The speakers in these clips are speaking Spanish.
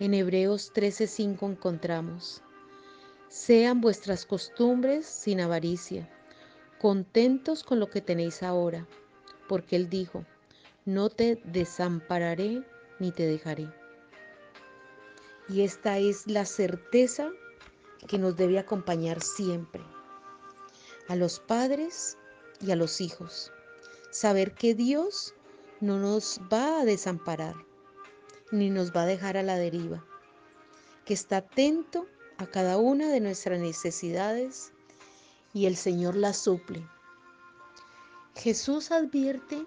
En Hebreos 13:5 encontramos, sean vuestras costumbres sin avaricia, contentos con lo que tenéis ahora, porque Él dijo, no te desampararé ni te dejaré. Y esta es la certeza que nos debe acompañar siempre. A los padres y a los hijos. Saber que Dios no nos va a desamparar, ni nos va a dejar a la deriva. Que está atento a cada una de nuestras necesidades y el Señor las suple. Jesús advierte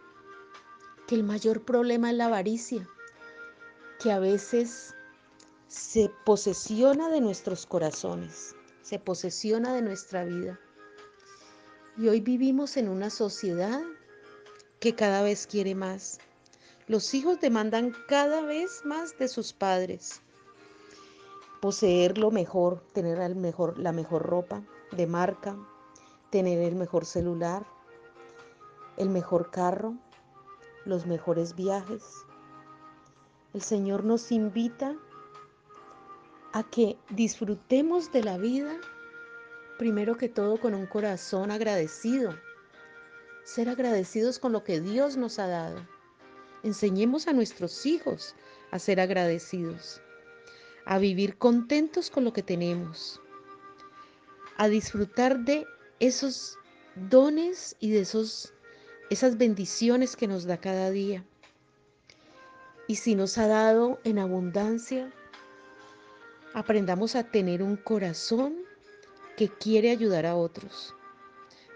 que el mayor problema es la avaricia, que a veces se posesiona de nuestros corazones, se posesiona de nuestra vida. Y hoy vivimos en una sociedad que cada vez quiere más. Los hijos demandan cada vez más de sus padres. Poseer lo mejor, tener el mejor, la mejor ropa de marca, tener el mejor celular, el mejor carro, los mejores viajes. El Señor nos invita a que disfrutemos de la vida primero que todo con un corazón agradecido. Ser agradecidos con lo que Dios nos ha dado. Enseñemos a nuestros hijos a ser agradecidos, a vivir contentos con lo que tenemos, a disfrutar de esos dones y de esos, esas bendiciones que nos da cada día. Y si nos ha dado en abundancia, aprendamos a tener un corazón que quiere ayudar a otros,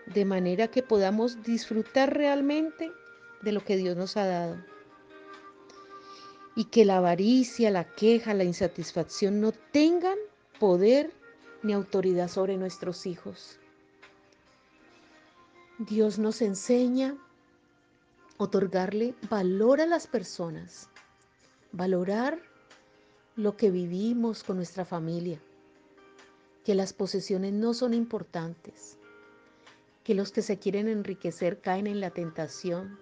de manera que podamos disfrutar realmente de lo que Dios nos ha dado. Y que la avaricia, la queja, la insatisfacción no tengan poder ni autoridad sobre nuestros hijos. Dios nos enseña otorgarle valor a las personas, valorar lo que vivimos con nuestra familia, que las posesiones no son importantes, que los que se quieren enriquecer caen en la tentación,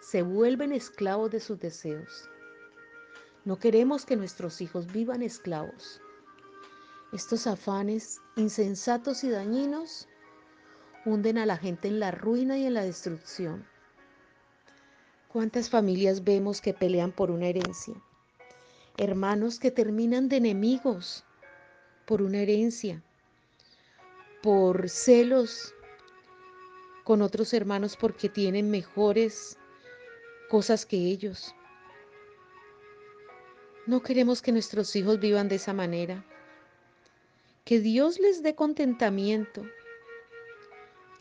se vuelven esclavos de sus deseos. No queremos que nuestros hijos vivan esclavos. Estos afanes insensatos y dañinos hunden a la gente en la ruina y en la destrucción. ¿Cuántas familias vemos que pelean por una herencia? Hermanos que terminan de enemigos por una herencia por celos con otros hermanos porque tienen mejores cosas que ellos. No queremos que nuestros hijos vivan de esa manera. Que Dios les dé contentamiento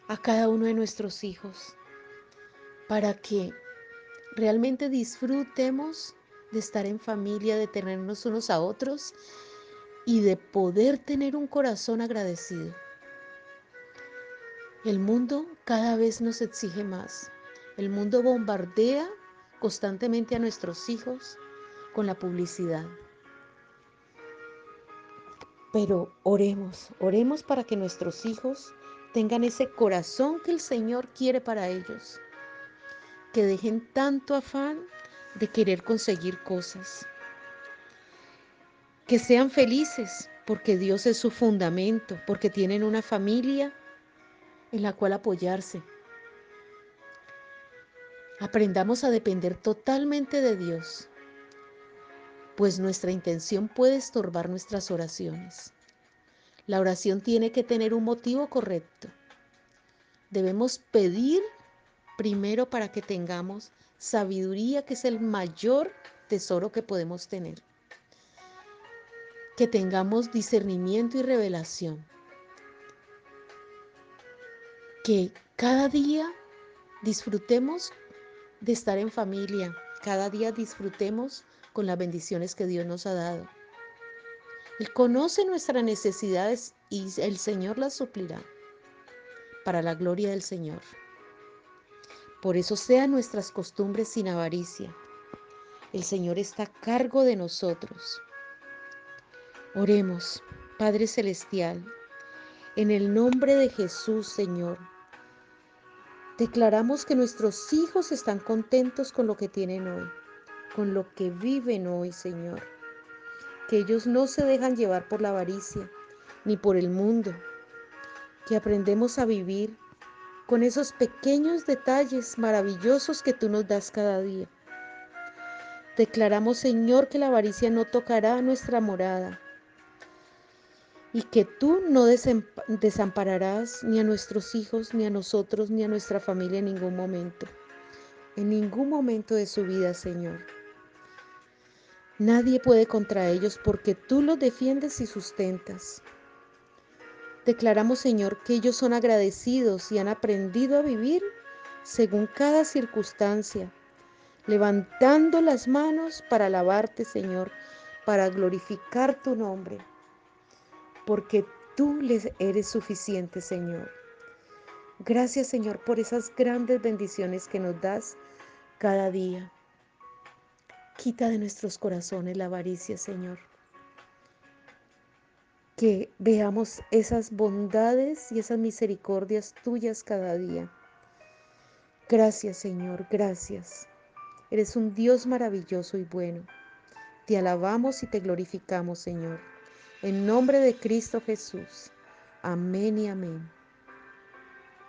a cada uno de nuestros hijos para que realmente disfrutemos de estar en familia, de tenernos unos a otros y de poder tener un corazón agradecido. El mundo cada vez nos exige más. El mundo bombardea constantemente a nuestros hijos con la publicidad. Pero oremos, oremos para que nuestros hijos tengan ese corazón que el Señor quiere para ellos. Que dejen tanto afán de querer conseguir cosas. Que sean felices porque Dios es su fundamento, porque tienen una familia en la cual apoyarse. Aprendamos a depender totalmente de Dios, pues nuestra intención puede estorbar nuestras oraciones. La oración tiene que tener un motivo correcto. Debemos pedir primero para que tengamos sabiduría, que es el mayor tesoro que podemos tener. Que tengamos discernimiento y revelación que cada día disfrutemos de estar en familia, cada día disfrutemos con las bendiciones que Dios nos ha dado. Él conoce nuestras necesidades y el Señor las suplirá para la gloria del Señor. Por eso sean nuestras costumbres sin avaricia. El Señor está a cargo de nosotros. Oremos, Padre Celestial, en el nombre de Jesús, Señor. Declaramos que nuestros hijos están contentos con lo que tienen hoy, con lo que viven hoy, Señor. Que ellos no se dejan llevar por la avaricia ni por el mundo. Que aprendemos a vivir con esos pequeños detalles maravillosos que tú nos das cada día. Declaramos, Señor, que la avaricia no tocará nuestra morada y que tú no desampararás ni a nuestros hijos, ni a nosotros, ni a nuestra familia en ningún momento, en ningún momento de su vida, Señor. Nadie puede contra ellos porque tú los defiendes y sustentas. Declaramos, Señor, que ellos son agradecidos y han aprendido a vivir según cada circunstancia, levantando las manos para alabarte, Señor, para glorificar tu nombre porque tú les eres suficiente, Señor. Gracias, Señor, por esas grandes bendiciones que nos das cada día. Quita de nuestros corazones la avaricia, Señor. Que veamos esas bondades y esas misericordias tuyas cada día. Gracias, Señor, gracias. Eres un Dios maravilloso y bueno. Te alabamos y te glorificamos, Señor. En nombre de Cristo Jesús. Amén y amén.